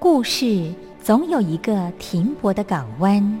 故事总有一个停泊的港湾。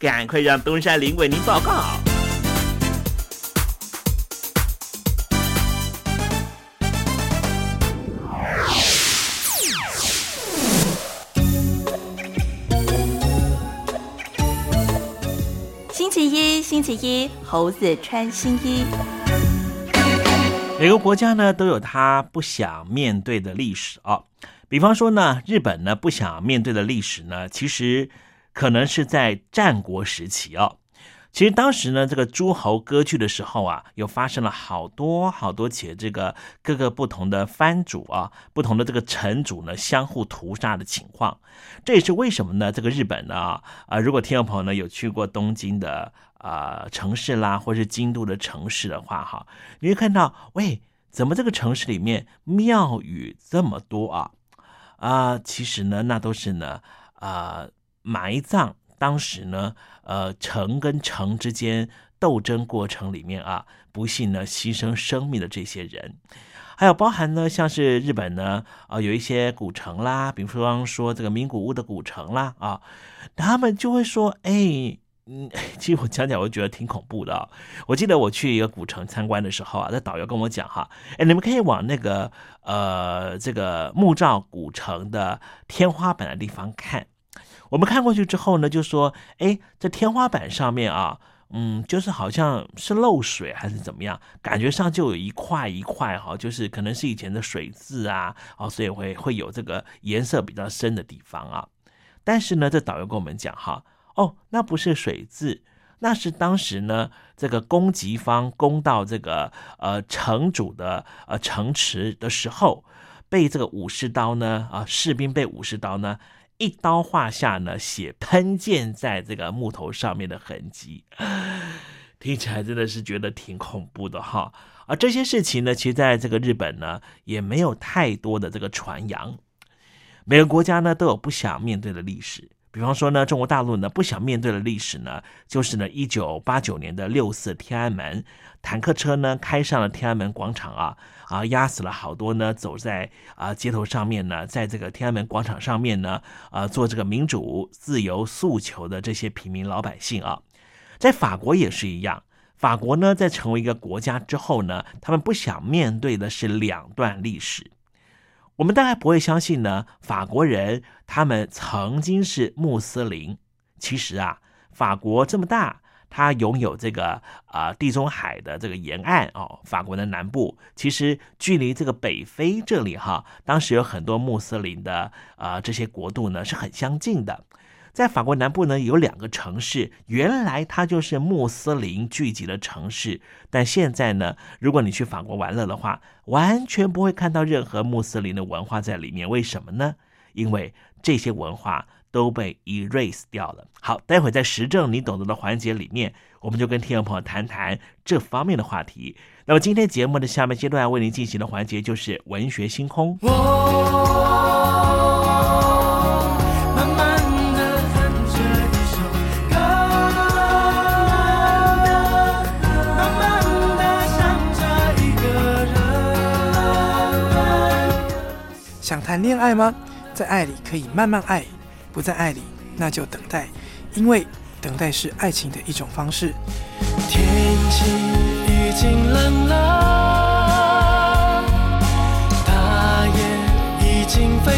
赶快让东山林为您报告。星期一，星期一，猴子穿新衣。每个国家呢都有他不想面对的历史啊，比方说呢，日本呢不想面对的历史呢，其实。可能是在战国时期哦。其实当时呢，这个诸侯割据的时候啊，又发生了好多好多起这个各个不同的藩主啊，不同的这个城主呢，相互屠杀的情况。这也是为什么呢？这个日本呢，啊，如果听众朋友呢有去过东京的啊城市啦，或是京都的城市的话，哈，你会看到，喂，怎么这个城市里面庙宇这么多啊？啊，其实呢，那都是呢，啊。埋葬当时呢，呃，城跟城之间斗争过程里面啊，不幸呢牺牲生命的这些人，还有包含呢，像是日本呢，啊，有一些古城啦，比方说这个名古屋的古城啦，啊，他们就会说，哎，嗯，其实我讲讲，我觉得挺恐怖的。我记得我去一个古城参观的时候啊，那导游跟我讲哈，哎，你们可以往那个呃这个木造古城的天花板的地方看。我们看过去之后呢，就说，哎，这天花板上面啊，嗯，就是好像是漏水还是怎么样，感觉上就有一块一块哈，就是可能是以前的水渍啊，哦，所以会会有这个颜色比较深的地方啊。但是呢，这导游跟我们讲哈，哦，那不是水渍，那是当时呢这个攻击方攻到这个呃城主的呃城池的时候，被这个武士刀呢啊士兵被武士刀呢。一刀划下呢，血喷溅在这个木头上面的痕迹，听起来真的是觉得挺恐怖的哈。而这些事情呢，其实在这个日本呢，也没有太多的这个传扬。每个国家呢，都有不想面对的历史。比方说呢，中国大陆呢，不想面对的历史呢，就是呢，一九八九年的六四天安门，坦克车呢，开上了天安门广场啊。啊，压死了好多呢！走在啊街头上面呢，在这个天安门广场上面呢，啊做这个民主自由诉求的这些平民老百姓啊，在法国也是一样。法国呢，在成为一个国家之后呢，他们不想面对的是两段历史。我们大概不会相信呢，法国人他们曾经是穆斯林。其实啊，法国这么大。它拥有这个啊地中海的这个沿岸哦，法国的南部其实距离这个北非这里哈，当时有很多穆斯林的啊这些国度呢是很相近的。在法国南部呢有两个城市，原来它就是穆斯林聚集的城市，但现在呢，如果你去法国玩乐的话，完全不会看到任何穆斯林的文化在里面。为什么呢？因为这些文化。都被 erase 掉了。好，待会在时政你懂得的环节里面，我们就跟听众朋友谈谈这方面的话题。那么今天节目的下面阶段为您进行的环节就是文学星空。想谈恋爱吗？在爱里可以慢慢爱。不在爱里，那就等待，因为等待是爱情的一种方式。天气已经冷了，大雁已经飞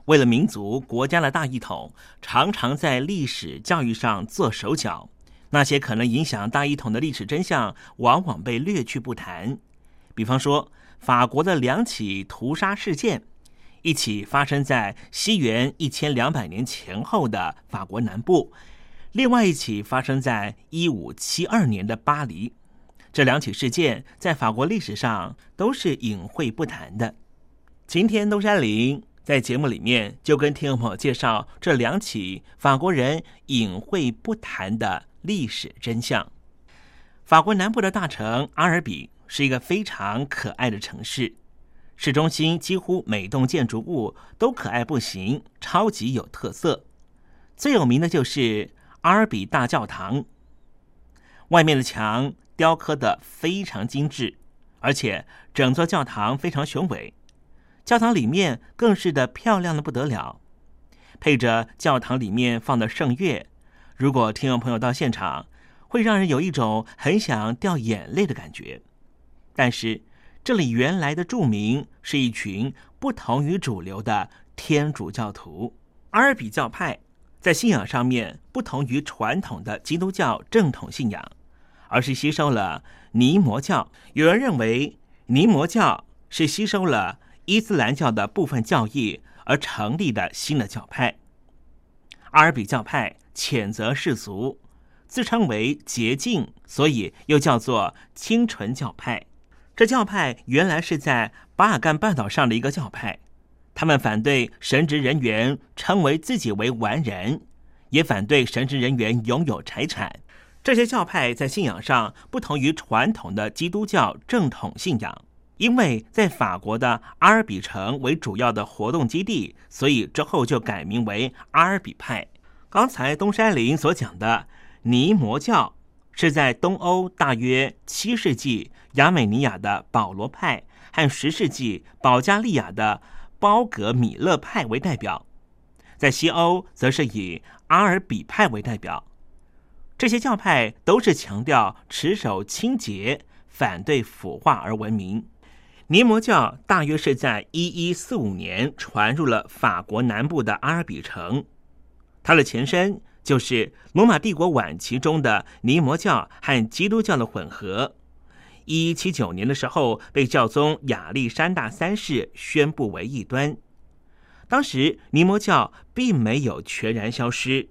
为了民族国家的大一统，常常在历史教育上做手脚。那些可能影响大一统的历史真相，往往被略去不谈。比方说，法国的两起屠杀事件，一起发生在西元一千两百年前后的法国南部，另外一起发生在一五七二年的巴黎。这两起事件在法国历史上都是隐晦不谈的。今天东山林。在节目里面，就跟听众朋友介绍这两起法国人隐晦不谈的历史真相。法国南部的大城阿尔比是一个非常可爱的城市，市中心几乎每栋建筑物都可爱不行，超级有特色。最有名的就是阿尔比大教堂，外面的墙雕刻的非常精致，而且整座教堂非常雄伟。教堂里面更是的漂亮的不得了，配着教堂里面放的圣乐，如果听众朋友到现场，会让人有一种很想掉眼泪的感觉。但是这里原来的著名是一群不同于主流的天主教徒，阿尔比教派在信仰上面不同于传统的基督教正统信仰，而是吸收了尼摩教。有人认为尼摩教是吸收了。伊斯兰教的部分教义而成立的新的教派，阿尔比教派谴责世俗，自称为洁净，所以又叫做清纯教派。这教派原来是在巴尔干半岛上的一个教派，他们反对神职人员称为自己为完人，也反对神职人员拥有财产。这些教派在信仰上不同于传统的基督教正统信仰。因为在法国的阿尔比城为主要的活动基地，所以之后就改名为阿尔比派。刚才东山林所讲的尼摩教，是在东欧大约七世纪亚美尼亚的保罗派和十世纪保加利亚的包格米勒派为代表，在西欧则是以阿尔比派为代表。这些教派都是强调持守清洁、反对腐化而闻名。尼摩教大约是在一一四五年传入了法国南部的阿尔比城，它的前身就是罗马帝国晚期中的尼摩教和基督教的混合。一一七九年的时候，被教宗亚历山大三世宣布为异端。当时尼摩教并没有全然消失，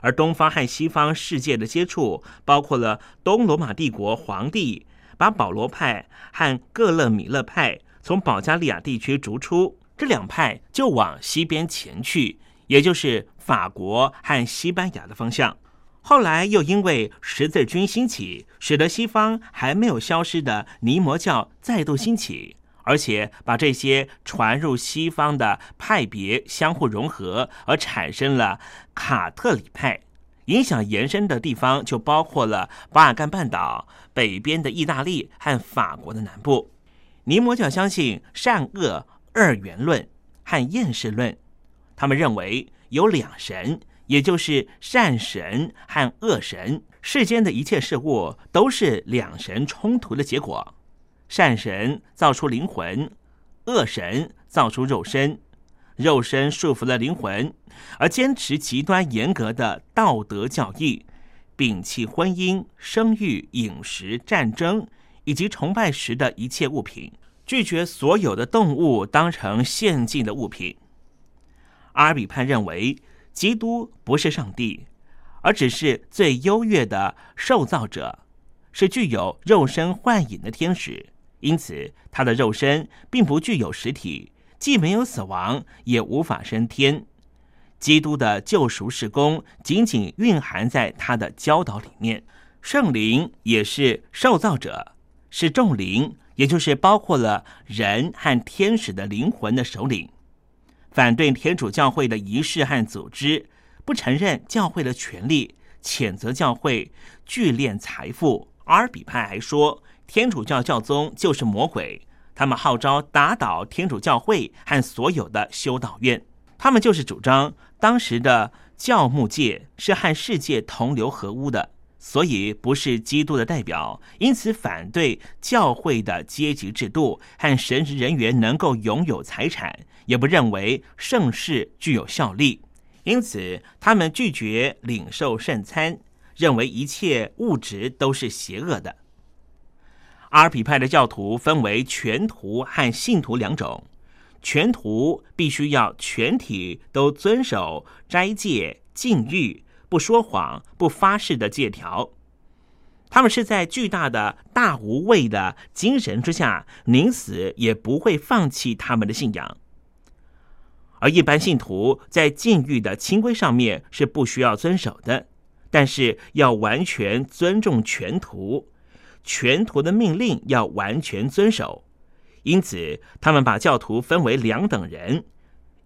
而东方和西方世界的接触，包括了东罗马帝国皇帝。把保罗派和各勒米勒派从保加利亚地区逐出，这两派就往西边前去，也就是法国和西班牙的方向。后来又因为十字军兴起，使得西方还没有消失的尼摩教再度兴起，而且把这些传入西方的派别相互融合，而产生了卡特里派。影响延伸的地方就包括了巴尔干半岛北边的意大利和法国的南部。尼摩教相信善恶二元论和厌世论，他们认为有两神。也就是善神和恶神，世间的一切事物都是两神冲突的结果。善神造出灵魂，恶神造出肉身，肉身束缚了灵魂，而坚持极端严格的道德教义，摒弃婚姻、生育、饮食、战争以及崇拜时的一切物品，拒绝所有的动物当成献祭的物品。阿尔比潘认为。基督不是上帝，而只是最优越的受造者，是具有肉身幻影的天使。因此，他的肉身并不具有实体，既没有死亡，也无法升天。基督的救赎事工仅仅蕴含在他的教导里面。圣灵也是受造者，是众灵，也就是包括了人和天使的灵魂的首领。反对天主教会的仪式和组织，不承认教会的权利，谴责教会聚敛财富。阿尔比派还说，天主教教宗就是魔鬼，他们号召打倒天主教会和所有的修道院。他们就是主张当时的教牧界是和世界同流合污的，所以不是基督的代表，因此反对教会的阶级制度和神职人员能够拥有财产。也不认为盛世具有效力，因此他们拒绝领受圣餐，认为一切物质都是邪恶的。阿尔比派的教徒分为全徒和信徒两种，全徒必须要全体都遵守斋戒、禁欲、不说谎、不发誓的戒条，他们是在巨大的大无畏的精神之下，宁死也不会放弃他们的信仰。而一般信徒在禁欲的清规上面是不需要遵守的，但是要完全尊重全徒，全徒的命令要完全遵守。因此，他们把教徒分为两等人：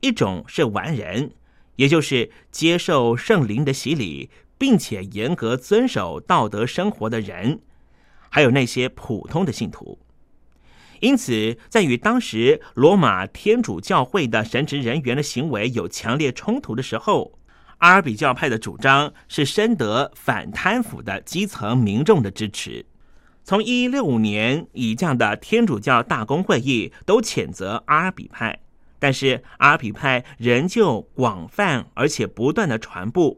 一种是完人，也就是接受圣灵的洗礼，并且严格遵守道德生活的人；还有那些普通的信徒。因此，在与当时罗马天主教会的神职人员的行为有强烈冲突的时候，阿尔比教派的主张是深得反贪腐的基层民众的支持。从一一六五年以降的天主教大公会议都谴责阿尔比派，但是阿尔比派仍旧广泛而且不断的传播。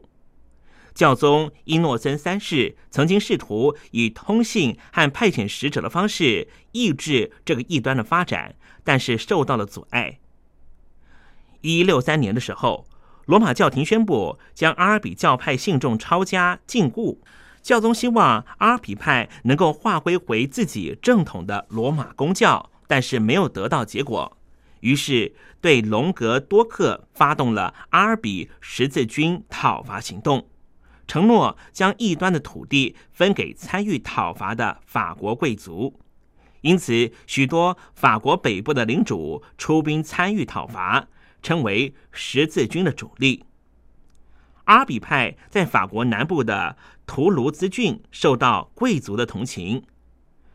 教宗伊诺森三世曾经试图以通信和派遣使者的方式抑制这个异端的发展，但是受到了阻碍。一六三年的时候，罗马教廷宣布将阿尔比教派信众抄家禁锢。教宗希望阿尔比派能够划归回自己正统的罗马公教，但是没有得到结果，于是对隆格多克发动了阿尔比十字军讨伐行动。承诺将异端的土地分给参与讨伐的法国贵族，因此许多法国北部的领主出兵参与讨伐，称为十字军的主力。阿比派在法国南部的图卢兹郡受到贵族的同情，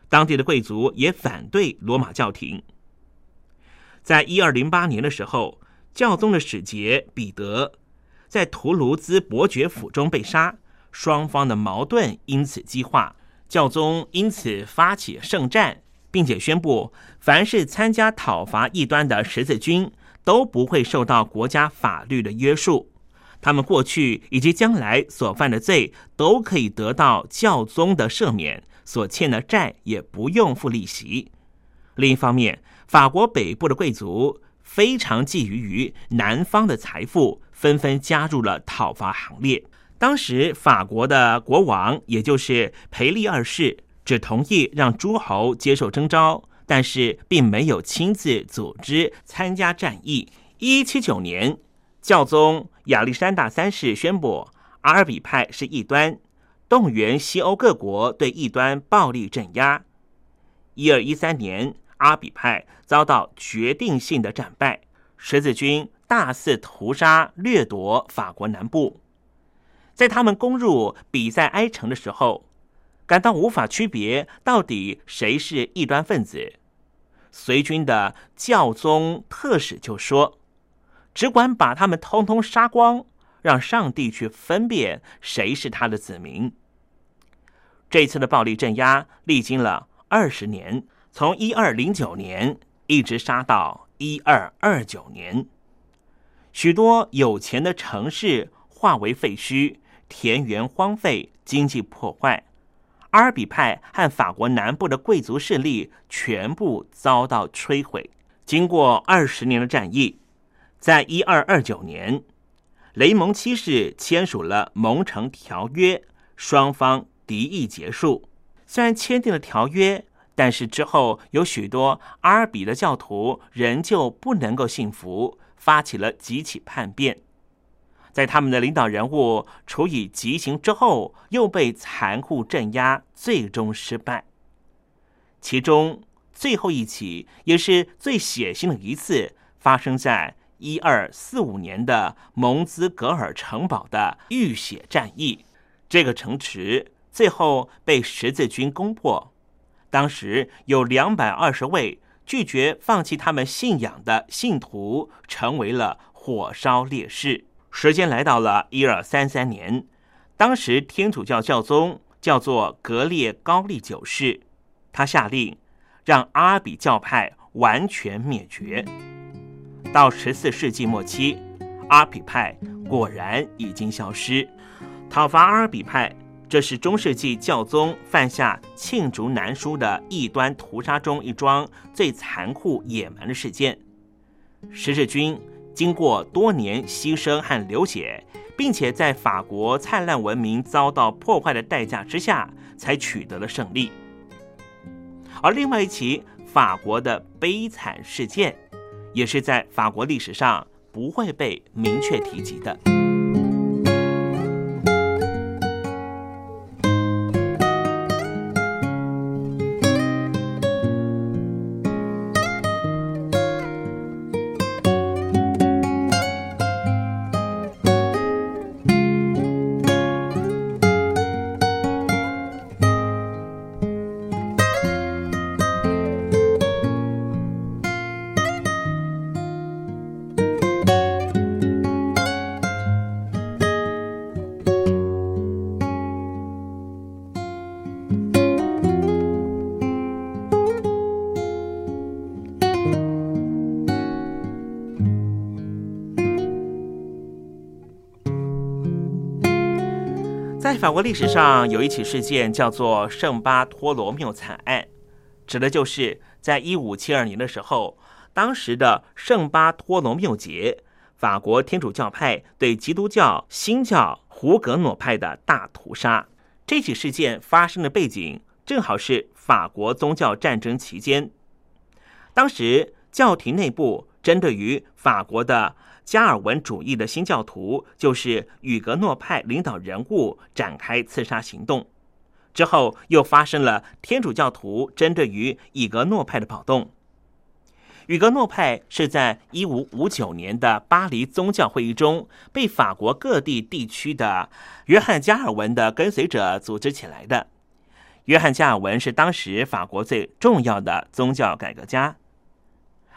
当地的贵族也反对罗马教廷。在一二零八年的时候，教宗的使节彼得。在图卢兹伯爵府中被杀，双方的矛盾因此激化。教宗因此发起圣战，并且宣布，凡是参加讨伐异端的十字军都不会受到国家法律的约束，他们过去以及将来所犯的罪都可以得到教宗的赦免，所欠的债也不用付利息。另一方面，法国北部的贵族非常觊觎于南方的财富。纷纷加入了讨伐行列。当时法国的国王，也就是培利二世，只同意让诸侯接受征召，但是并没有亲自组织参加战役。一七九年，教宗亚历山大三世宣布阿尔比派是异端，动员西欧各国对异端暴力镇压。一二一三年，阿尔比派遭到决定性的战败，十字军大肆屠杀掠夺法国南部。在他们攻入比塞埃城的时候，感到无法区别到底谁是异端分子。随军的教宗特使就说：“只管把他们通通杀光，让上帝去分辨谁是他的子民。”这次的暴力镇压历经了二十年，从一二零九年一直杀到一二二九年，许多有钱的城市化为废墟，田园荒废，经济破坏。阿尔比派和法国南部的贵族势力全部遭到摧毁。经过二十年的战役，在一二二九年，雷蒙七世签署了蒙城条约，双方敌意结束。虽然签订了条约，但是之后有许多阿尔比的教徒仍旧不能够信服，发起了几起叛变。在他们的领导人物处以极刑之后，又被残酷镇压，最终失败。其中最后一起也是最血腥的一次，发生在一二四五年的蒙兹格尔城堡的浴血战役。这个城池最后被十字军攻破，当时有两百二十位拒绝放弃他们信仰的信徒，成为了火烧烈士。时间来到了一二三三年，当时天主教教宗叫做格列高利九世，他下令让阿比教派完全灭绝。到十四世纪末期，阿比派果然已经消失。讨伐阿尔比派，这是中世纪教宗犯下罄竹难书的异端屠杀中一桩最残酷野蛮的事件。十字军。经过多年牺牲和流血，并且在法国灿烂文明遭到破坏的代价之下，才取得了胜利。而另外一起法国的悲惨事件，也是在法国历史上不会被明确提及的。国历史上有一起事件叫做圣巴托罗缪惨案，指的就是在一五七二年的时候，当时的圣巴托罗缪节，法国天主教派对基督教新教胡格诺派的大屠杀。这起事件发生的背景正好是法国宗教战争期间，当时教廷内部针对于法国的。加尔文主义的新教徒就是与格诺派领导人物展开刺杀行动，之后又发生了天主教徒针对于以格诺派的暴动。与格诺派是在一五五九年的巴黎宗教会议中被法国各地地区的约翰加尔文的跟随者组织起来的。约翰加尔文是当时法国最重要的宗教改革家，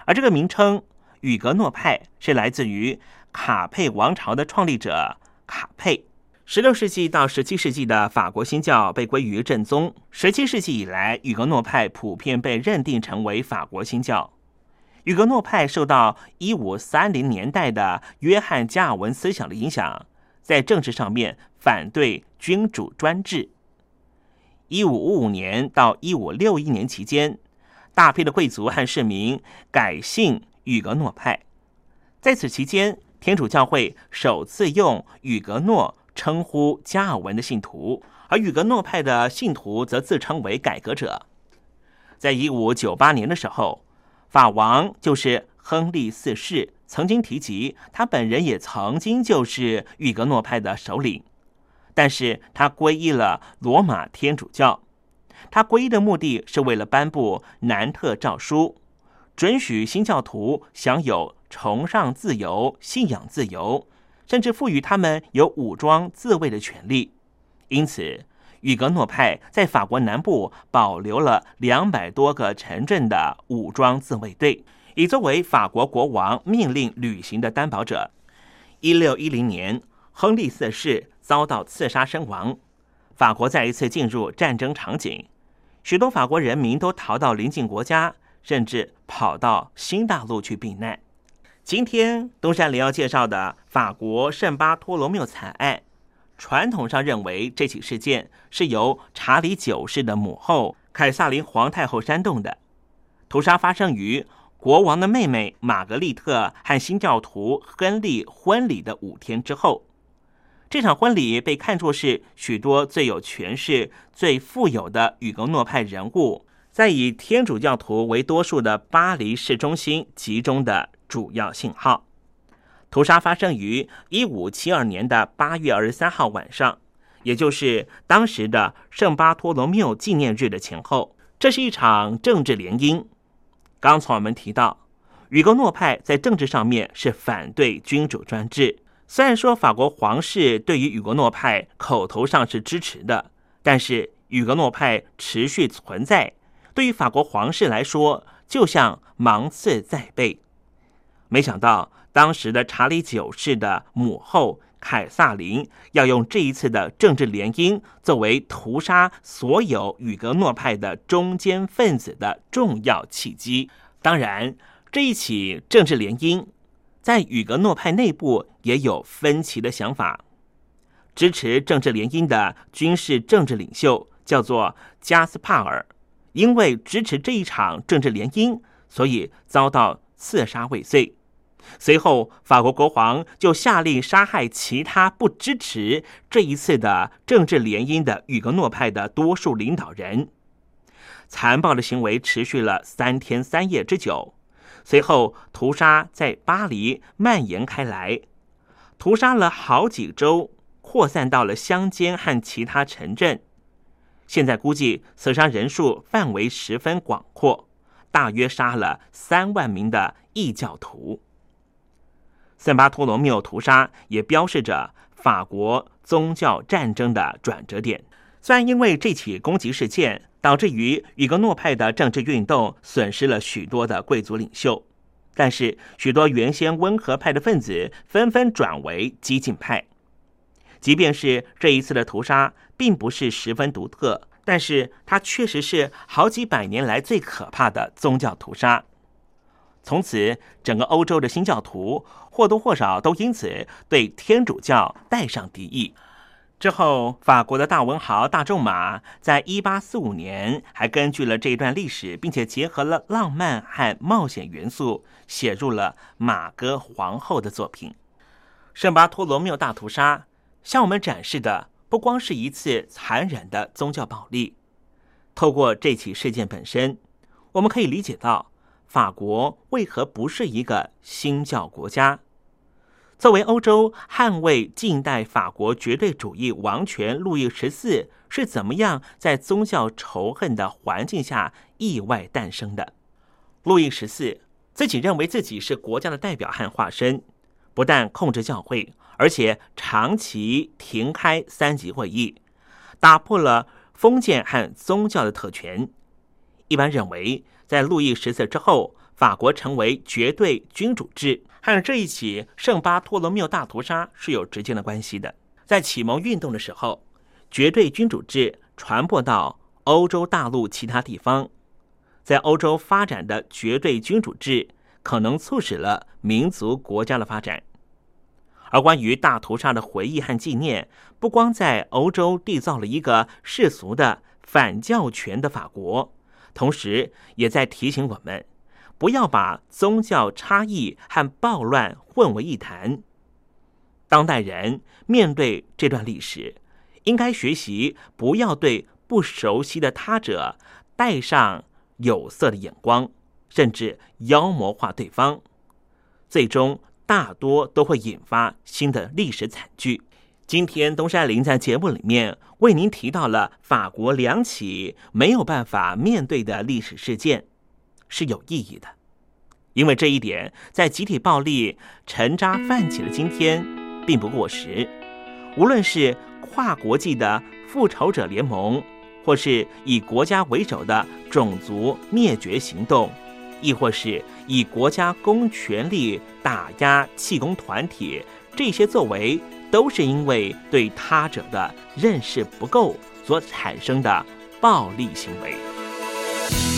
而这个名称。雨格诺派是来自于卡佩王朝的创立者卡佩。十六世纪到十七世纪的法国新教被归于正宗。十七世纪以来，雨格诺派普遍被认定成为法国新教。雨格诺派受到一五三零年代的约翰加尔文思想的影响，在政治上面反对君主专制。一五五五年到一五六一年期间，大批的贵族和市民改信。雨格诺派，在此期间，天主教会首次用雨格诺称呼加尔文的信徒，而雨格诺派的信徒则自称为改革者。在一五九八年的时候，法王就是亨利四世曾经提及，他本人也曾经就是玉格诺派的首领，但是他皈依了罗马天主教。他皈依的目的是为了颁布南特诏书，准许新教徒享有崇尚自由、信仰自由，甚至赋予他们有武装自卫的权利。因此，雨格诺派在法国南部保留了两百多个城镇的武装自卫队，以作为法国国王命令履行的担保者。一六一零年，亨利四世遭到刺杀身亡，法国再一次进入战争场景，许多法国人民都逃到邻近国家，甚至跑到新大陆去避难。今天东山林要介绍的法国圣巴托罗缪惨案。传统上认为这起事件是由查理九世的母后凯撒琳皇太后煽动的。屠杀发生于国王的妹妹玛格丽特和新教徒亨利婚礼的五天之后。这场婚礼被看作是许多最有权势、最富有的雨格诺派人物在以天主教徒为多数的巴黎市中心集中的主要信号。屠杀发生于一五七二年的八月二十三号晚上，也就是当时的圣巴托罗缪纪念日的前后。这是一场政治联姻。刚才我们提到，雨格诺派在政治上面是反对君主专制。虽然说法国皇室对于雨格诺派口头上是支持的，但是雨格诺派持续存在，对于法国皇室来说，就像芒刺在背。没想到。当时的查理九世的母后凯撒琳要用这一次的政治联姻作为屠杀所有与格诺派的中间分子的重要契机。当然，这一起政治联姻在与格诺派内部也有分歧的想法。支持政治联姻的军事政治领袖叫做加斯帕尔，因为支持这一场政治联姻，所以遭到刺杀未遂。随后，法国国王就下令杀害其他不支持这一次的政治联姻的雨格诺派的多数领导人。残暴的行为持续了三天三夜之久。随后，屠杀在巴黎蔓延开来，屠杀了好几周，扩散到了乡间和其他城镇。现在估计死伤人数范围十分广阔，大约杀了三万名的异教徒。圣巴托罗缪屠杀也标示着法国宗教战争的转折点。虽然因为这起攻击事件，导致于雨格诺派的政治运动损失了许多的贵族领袖，但是许多原先温和派的分子纷纷转为激进派。即便是这一次的屠杀并不是十分独特，但是它确实是好几百年来最可怕的宗教屠杀。从此，整个欧洲的新教徒或多或少都因此对天主教带上敌意。之后，法国的大文豪大仲马在一八四五年还根据了这一段历史，并且结合了浪漫和冒险元素，写入了《马哥皇后》的作品。圣巴托罗缪大屠杀向我们展示的不光是一次残忍的宗教暴力。透过这起事件本身，我们可以理解到。法国为何不是一个新教国家？作为欧洲捍卫近代法国绝对主义王权，路易十四是怎么样在宗教仇恨的环境下意外诞生的？路易十四自己认为自己是国家的代表和化身，不但控制教会，而且长期停开三级会议，打破了封建和宗教的特权。一般认为。在路易十四之后，法国成为绝对君主制，和这一起圣巴托罗缪大屠杀是有直接的关系的。在启蒙运动的时候，绝对君主制传播到欧洲大陆其他地方，在欧洲发展的绝对君主制可能促使了民族国家的发展。而关于大屠杀的回忆和纪念，不光在欧洲缔造了一个世俗的反教权的法国。同时，也在提醒我们，不要把宗教差异和暴乱混为一谈。当代人面对这段历史，应该学习不要对不熟悉的他者戴上有色的眼光，甚至妖魔化对方，最终大多都会引发新的历史惨剧。今天东山林在节目里面为您提到了法国两起没有办法面对的历史事件，是有意义的，因为这一点在集体暴力沉渣泛起的今天并不过时。无论是跨国际的复仇者联盟，或是以国家为首的种族灭绝行动，亦或是以国家公权力打压气功团体，这些作为。都是因为对他者的认识不够所产生的暴力行为。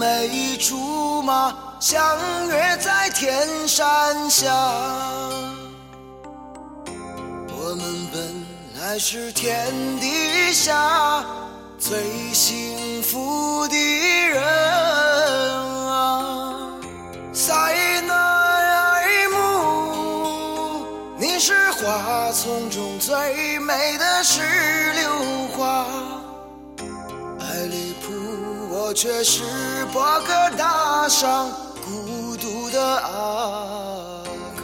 每一竹马相约在天山下。我们本来是天底下最幸福的人啊！却是博格大上孤独的阿卡，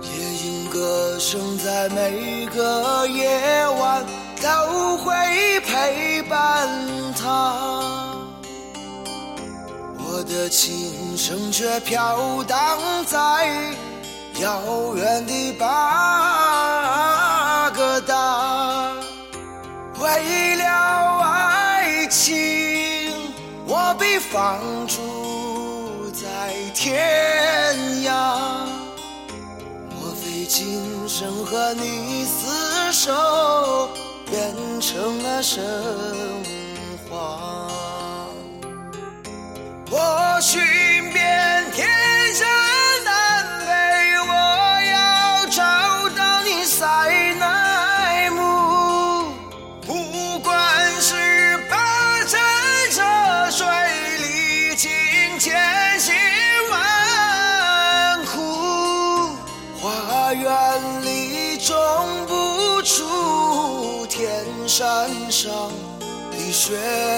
夜莺歌。声在每个夜晚都会陪伴他，我的琴声却飘荡在遥远的巴格达。为了爱情，我被放逐在天涯。莫非今生和你厮守，变成了神话。我寻遍天下雪。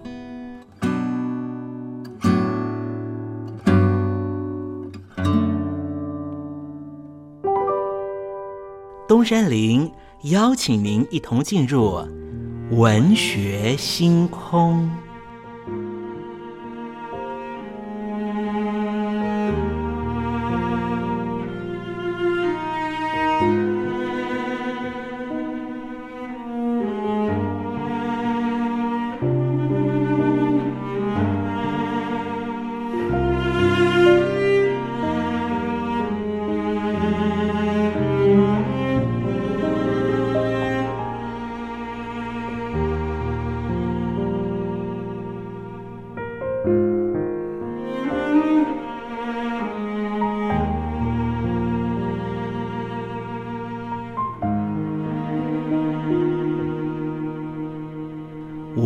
东山林邀请您一同进入文学星空。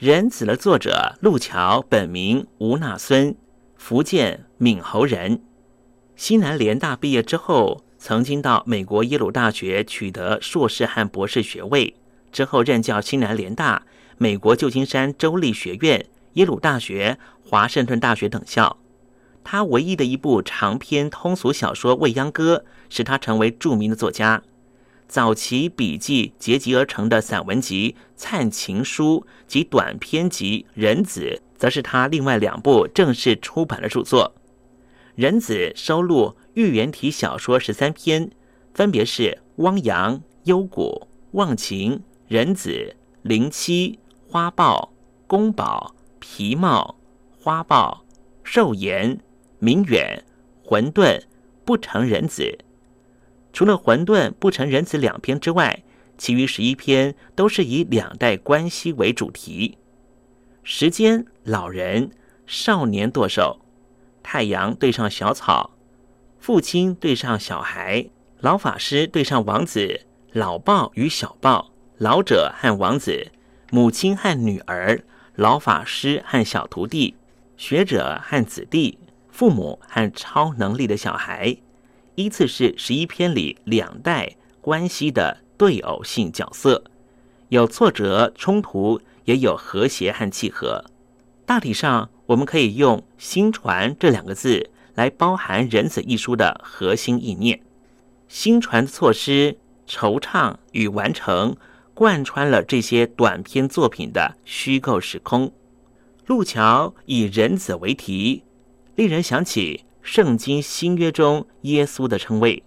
人子》的作者路桥，本名吴纳孙，福建闽侯人。西南联大毕业之后，曾经到美国耶鲁大学取得硕士和博士学位，之后任教西南联大、美国旧金山州立学院、耶鲁大学、华盛顿大学等校。他唯一的一部长篇通俗小说《未央歌》，使他成为著名的作家。早期笔记结集而成的散文集《灿情书》及短篇集《人子》，则是他另外两部正式出版的著作。《人子》收录寓言体小说十三篇，分别是《汪洋》《幽谷》《忘情》《人子》《灵七》《花豹》《宫保》《皮帽》《花豹》《寿言》。明远、混沌、不成人子，除了混沌、不成人子两篇之外，其余十一篇都是以两代关系为主题：时间、老人、少年剁手、太阳对上小草、父亲对上小孩、老法师对上王子、老豹与小豹、老者和王子、母亲和女儿、老法师和小徒弟、学者和子弟。父母和超能力的小孩，依次是十一篇里两代关系的对偶性角色，有挫折冲突，也有和谐和契合。大体上，我们可以用“新传”这两个字来包含《人子》一书的核心意念。新传的措施、惆怅与完成，贯穿了这些短篇作品的虚构时空。路桥以“人子”为题。令人想起圣经新约中耶稣的称谓，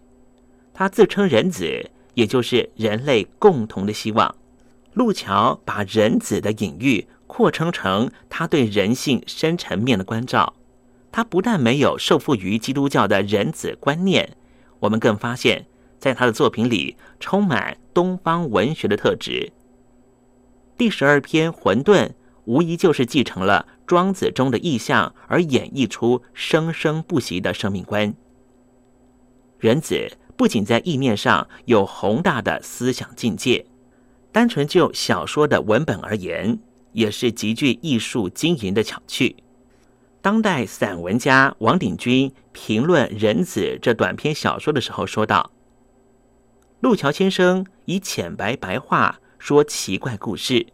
他自称人子，也就是人类共同的希望。路桥把人子的隐喻扩充成他对人性深层面的关照。他不但没有受缚于基督教的人子观念，我们更发现，在他的作品里充满东方文学的特质。第十二篇《混沌》。无疑就是继承了庄子中的意象，而演绎出生生不息的生命观。人子不仅在意念上有宏大的思想境界，单纯就小说的文本而言，也是极具艺术经营的巧趣。当代散文家王鼎钧评论《人子》这短篇小说的时候说道：“路桥先生以浅白白话说奇怪故事，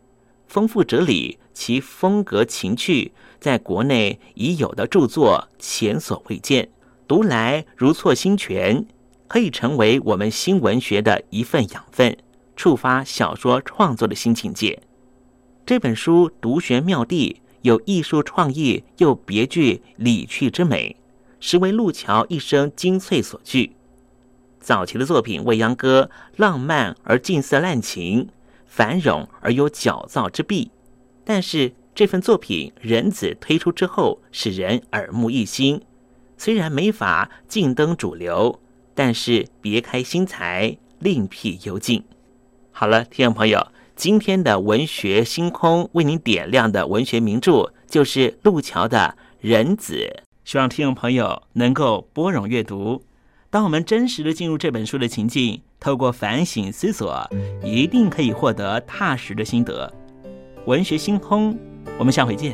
丰富哲理。”其风格情趣，在国内已有的著作前所未见，读来如错新泉，可以成为我们新文学的一份养分，触发小说创作的新境界。这本书独玄妙地，有艺术创意，又别具理趣之美，实为路桥一生精粹所具。早期的作品《未央歌》，浪漫而近似滥情，繁荣而有矫造之弊。但是这份作品《人子》推出之后，使人耳目一新。虽然没法竞登主流，但是别开心裁，另辟幽径。好了，听众朋友，今天的文学星空为您点亮的文学名著就是路桥的《人子》。希望听众朋友能够拨冗阅读。当我们真实的进入这本书的情境，透过反省思索，一定可以获得踏实的心得。文学星空，我们下回见。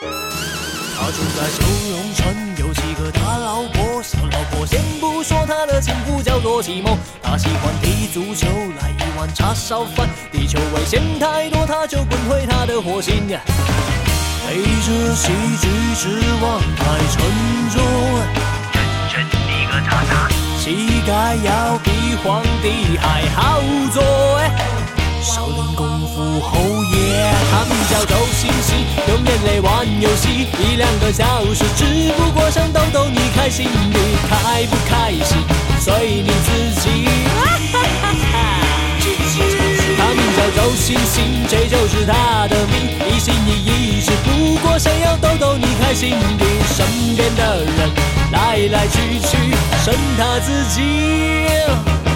他住在九龙城，有几个大老婆，小老婆先不说他的情妇叫做启蒙，他喜欢踢足球，来一碗叉烧饭，地球危险太多，他就滚回他的火星。背着喜剧之王太沉重，沉沉的个叉叉，膝盖要比皇帝还好做。少林功夫后爷，他名叫周星星，用眼泪玩游戏，一两个小时，只不过想逗逗你开心，你开不开心随你自己。他名叫周星星，这就是他的命，一心一意，只不过想要逗逗你开心的，身边的人来来去去，剩他自己。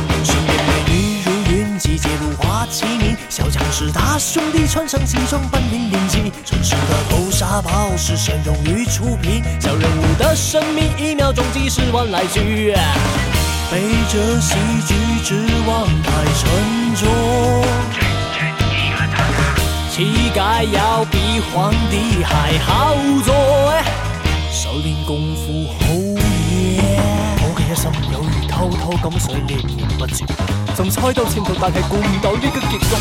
身边美女如，花齐鸣，小强是他兄弟，穿上西装扮零零七。城市的头沙包是神勇于出品，小人物的生命一秒钟几十万来去。背着喜剧之王太沉重，乞丐要比皇帝还好做。少林功夫好嘢，我嘅一心有偷偷咁想念念不絕，仲猜到前途，但係估唔到呢個結局，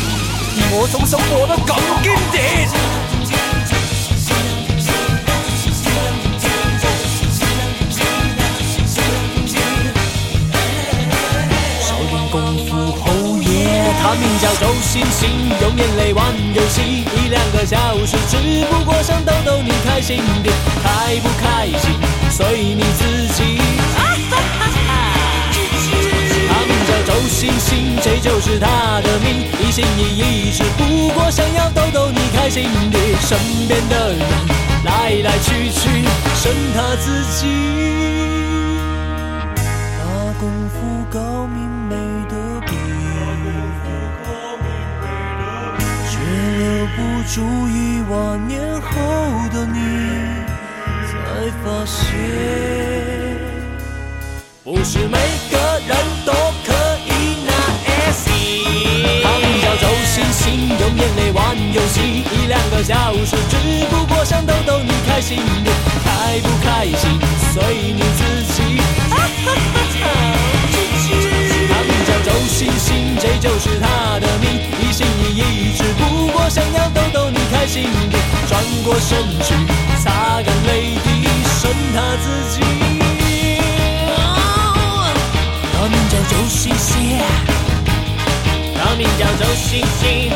而我總想過得咁堅定。少林功夫好嘢，他名叫周星星，用眼泪玩游戏，一两个小时，只不过想逗逗你开心点，开不开心随你自己。叫周星星，这就是他的命，一心一意，只不过想要逗逗你开心的，身边的人来来去去，剩他自己。那功夫高明没得比，却留不住一万年后的你，才发现，不是每个人都星星，用眼泪玩游戏，一两个小时，只不过想逗逗你开心点，开不开心随你自己。他名叫周星星，这就是他的命，一心一意，只不过想要逗逗你开心点，转过身去，擦干泪滴，剩他自己。他名叫周星星，他名叫周星星，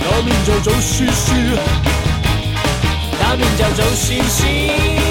他名叫周星星，他名叫周星星。